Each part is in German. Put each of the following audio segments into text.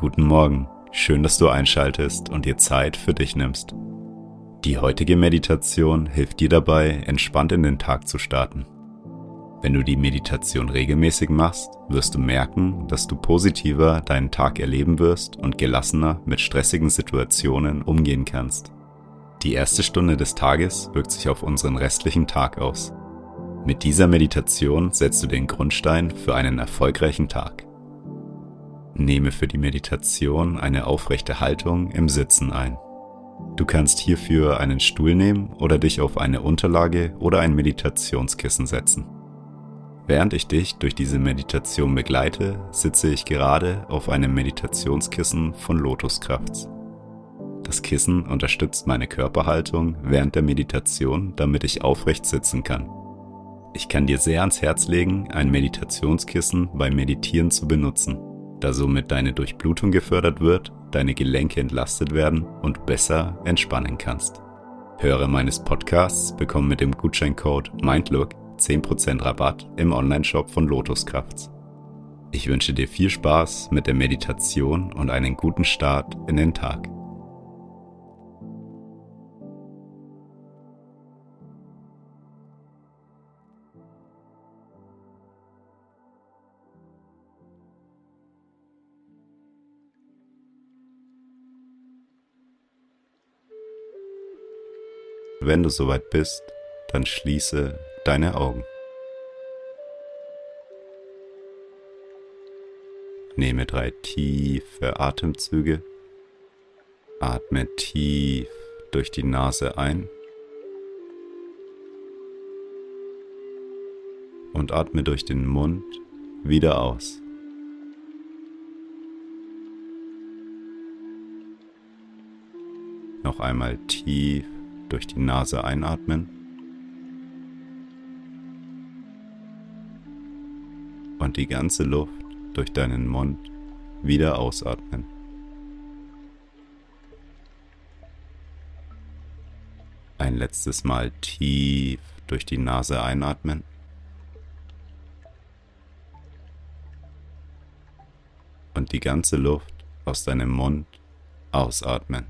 Guten Morgen, schön, dass du einschaltest und dir Zeit für dich nimmst. Die heutige Meditation hilft dir dabei, entspannt in den Tag zu starten. Wenn du die Meditation regelmäßig machst, wirst du merken, dass du positiver deinen Tag erleben wirst und gelassener mit stressigen Situationen umgehen kannst. Die erste Stunde des Tages wirkt sich auf unseren restlichen Tag aus. Mit dieser Meditation setzt du den Grundstein für einen erfolgreichen Tag. Nehme für die Meditation eine aufrechte Haltung im Sitzen ein. Du kannst hierfür einen Stuhl nehmen oder dich auf eine Unterlage oder ein Meditationskissen setzen. Während ich dich durch diese Meditation begleite, sitze ich gerade auf einem Meditationskissen von Lotus Crafts. Das Kissen unterstützt meine Körperhaltung während der Meditation, damit ich aufrecht sitzen kann. Ich kann dir sehr ans Herz legen, ein Meditationskissen beim Meditieren zu benutzen, da somit deine Durchblutung gefördert wird, deine Gelenke entlastet werden und besser entspannen kannst. Hörer meines Podcasts bekommen mit dem Gutscheincode MINDLOOK 10% Rabatt im Onlineshop von Lotus Crafts. Ich wünsche dir viel Spaß mit der Meditation und einen guten Start in den Tag. Wenn du soweit bist, dann schließe deine Augen. Nehme drei tiefe Atemzüge. Atme tief durch die Nase ein. Und atme durch den Mund wieder aus. Noch einmal tief durch die Nase einatmen. Und die ganze Luft durch deinen Mund wieder ausatmen. Ein letztes Mal tief durch die Nase einatmen. Und die ganze Luft aus deinem Mund ausatmen.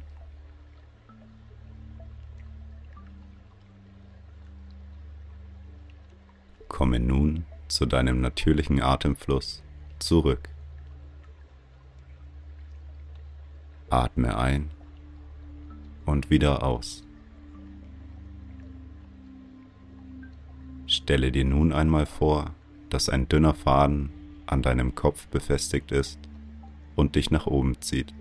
Komme nun zu deinem natürlichen Atemfluss zurück. Atme ein und wieder aus. Stelle dir nun einmal vor, dass ein dünner Faden an deinem Kopf befestigt ist und dich nach oben zieht.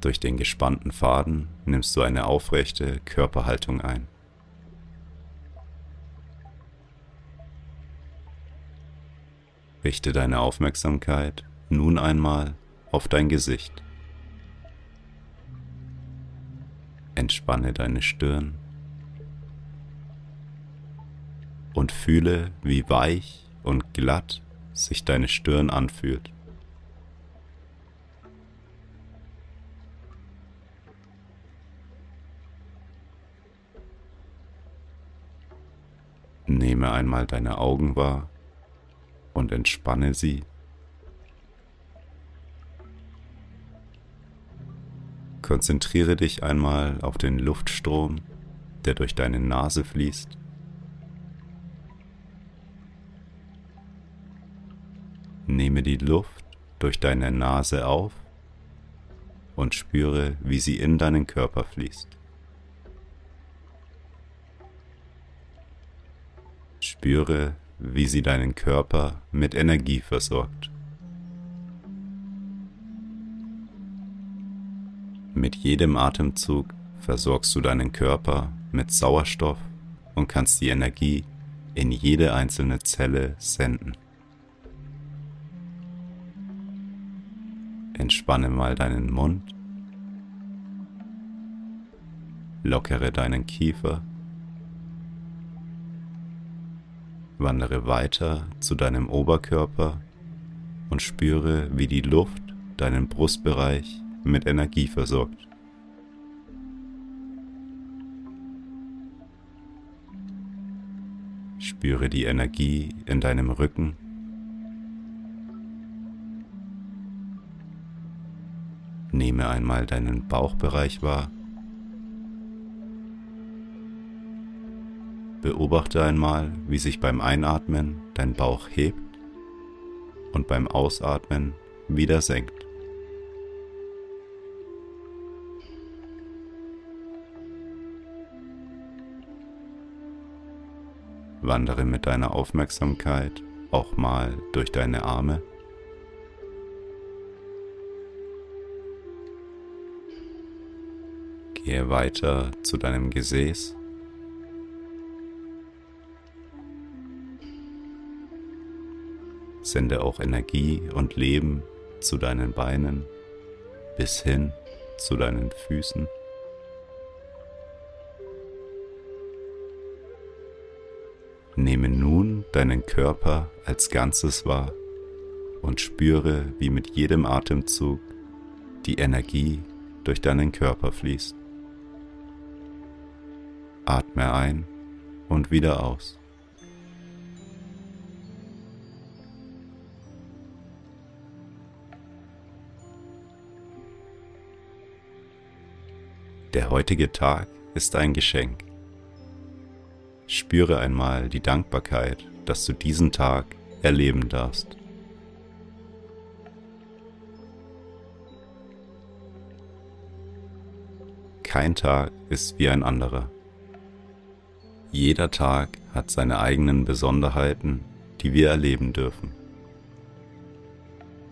Durch den gespannten Faden nimmst du eine aufrechte Körperhaltung ein. Richte deine Aufmerksamkeit nun einmal auf dein Gesicht. Entspanne deine Stirn und fühle, wie weich und glatt sich deine Stirn anfühlt. Nehme einmal deine Augen wahr und entspanne sie. Konzentriere dich einmal auf den Luftstrom, der durch deine Nase fließt. Nehme die Luft durch deine Nase auf und spüre, wie sie in deinen Körper fließt. Spüre, wie sie deinen Körper mit Energie versorgt. Mit jedem Atemzug versorgst du deinen Körper mit Sauerstoff und kannst die Energie in jede einzelne Zelle senden. Entspanne mal deinen Mund, lockere deinen Kiefer Wandere weiter zu deinem Oberkörper und spüre, wie die Luft deinen Brustbereich mit Energie versorgt. Spüre die Energie in deinem Rücken. Nehme einmal deinen Bauchbereich wahr. Beobachte einmal, wie sich beim Einatmen dein Bauch hebt und beim Ausatmen wieder senkt. Wandere mit deiner Aufmerksamkeit auch mal durch deine Arme. Gehe weiter zu deinem Gesäß. Sende auch Energie und Leben zu deinen Beinen bis hin zu deinen Füßen. Nehme nun deinen Körper als Ganzes wahr und spüre, wie mit jedem Atemzug die Energie durch deinen Körper fließt. Atme ein und wieder aus. Der heutige Tag ist ein Geschenk. Spüre einmal die Dankbarkeit, dass du diesen Tag erleben darfst. Kein Tag ist wie ein anderer. Jeder Tag hat seine eigenen Besonderheiten, die wir erleben dürfen.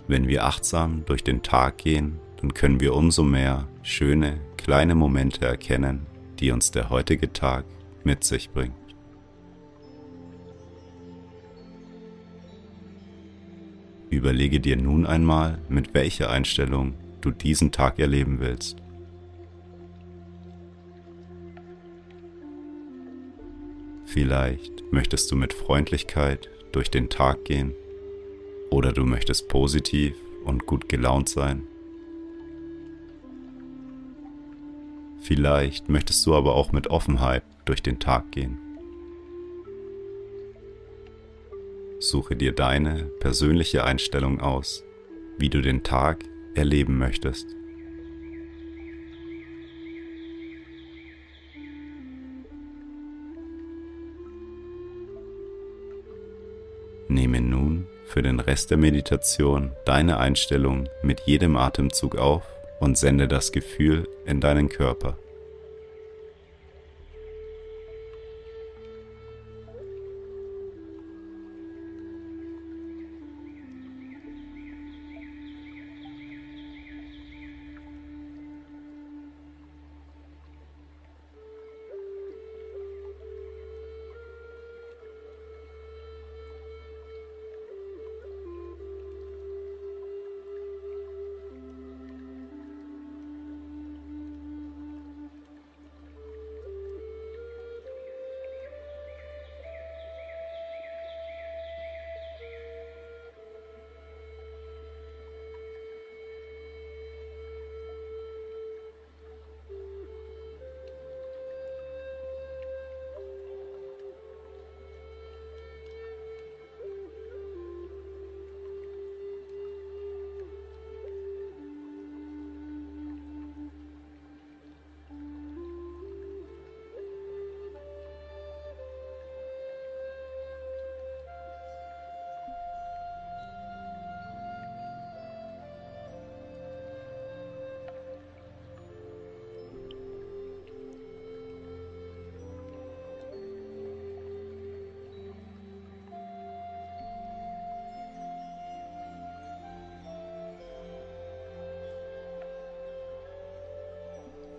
Wenn wir achtsam durch den Tag gehen, dann können wir umso mehr schöne kleine Momente erkennen, die uns der heutige Tag mit sich bringt. Überlege dir nun einmal, mit welcher Einstellung du diesen Tag erleben willst. Vielleicht möchtest du mit Freundlichkeit durch den Tag gehen oder du möchtest positiv und gut gelaunt sein. Vielleicht möchtest du aber auch mit Offenheit durch den Tag gehen. Suche dir deine persönliche Einstellung aus, wie du den Tag erleben möchtest. Nehme nun für den Rest der Meditation deine Einstellung mit jedem Atemzug auf und sende das Gefühl in deinen Körper.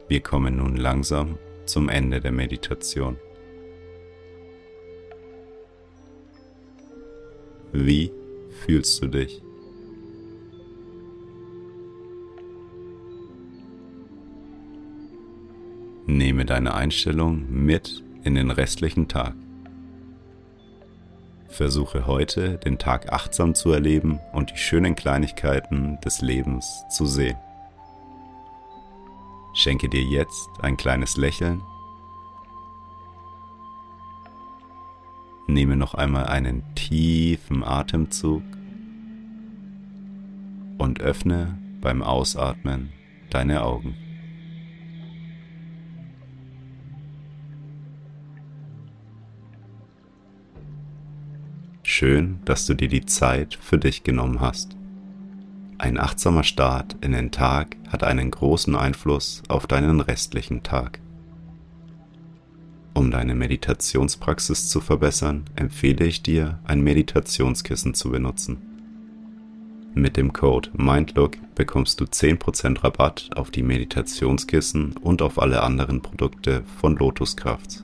Wir kommen nun langsam zum Ende der Meditation. Wie fühlst du dich? Nehme deine Einstellung mit in den restlichen Tag. Versuche heute den Tag achtsam zu erleben und die schönen Kleinigkeiten des Lebens zu sehen. Schenke dir jetzt ein kleines Lächeln. Nehme noch einmal einen tiefen Atemzug und öffne beim Ausatmen deine Augen. Schön, dass du dir die Zeit für dich genommen hast. Ein achtsamer Start in den Tag hat einen großen Einfluss auf deinen restlichen Tag. Um deine Meditationspraxis zu verbessern, empfehle ich dir, ein Meditationskissen zu benutzen. Mit dem Code MINDLOOK bekommst du 10% Rabatt auf die Meditationskissen und auf alle anderen Produkte von Lotus Crafts.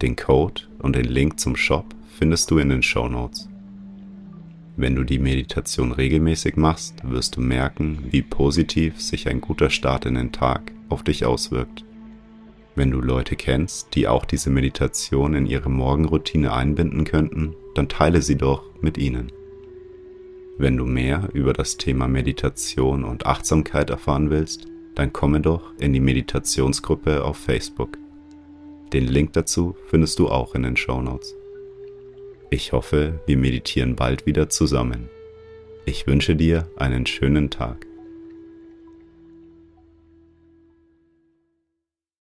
Den Code und den Link zum Shop findest du in den Show Notes. Wenn du die Meditation regelmäßig machst, wirst du merken, wie positiv sich ein guter Start in den Tag auf dich auswirkt. Wenn du Leute kennst, die auch diese Meditation in ihre Morgenroutine einbinden könnten, dann teile sie doch mit ihnen. Wenn du mehr über das Thema Meditation und Achtsamkeit erfahren willst, dann komme doch in die Meditationsgruppe auf Facebook. Den Link dazu findest du auch in den Show Notes. Ich hoffe, wir meditieren bald wieder zusammen. Ich wünsche dir einen schönen Tag.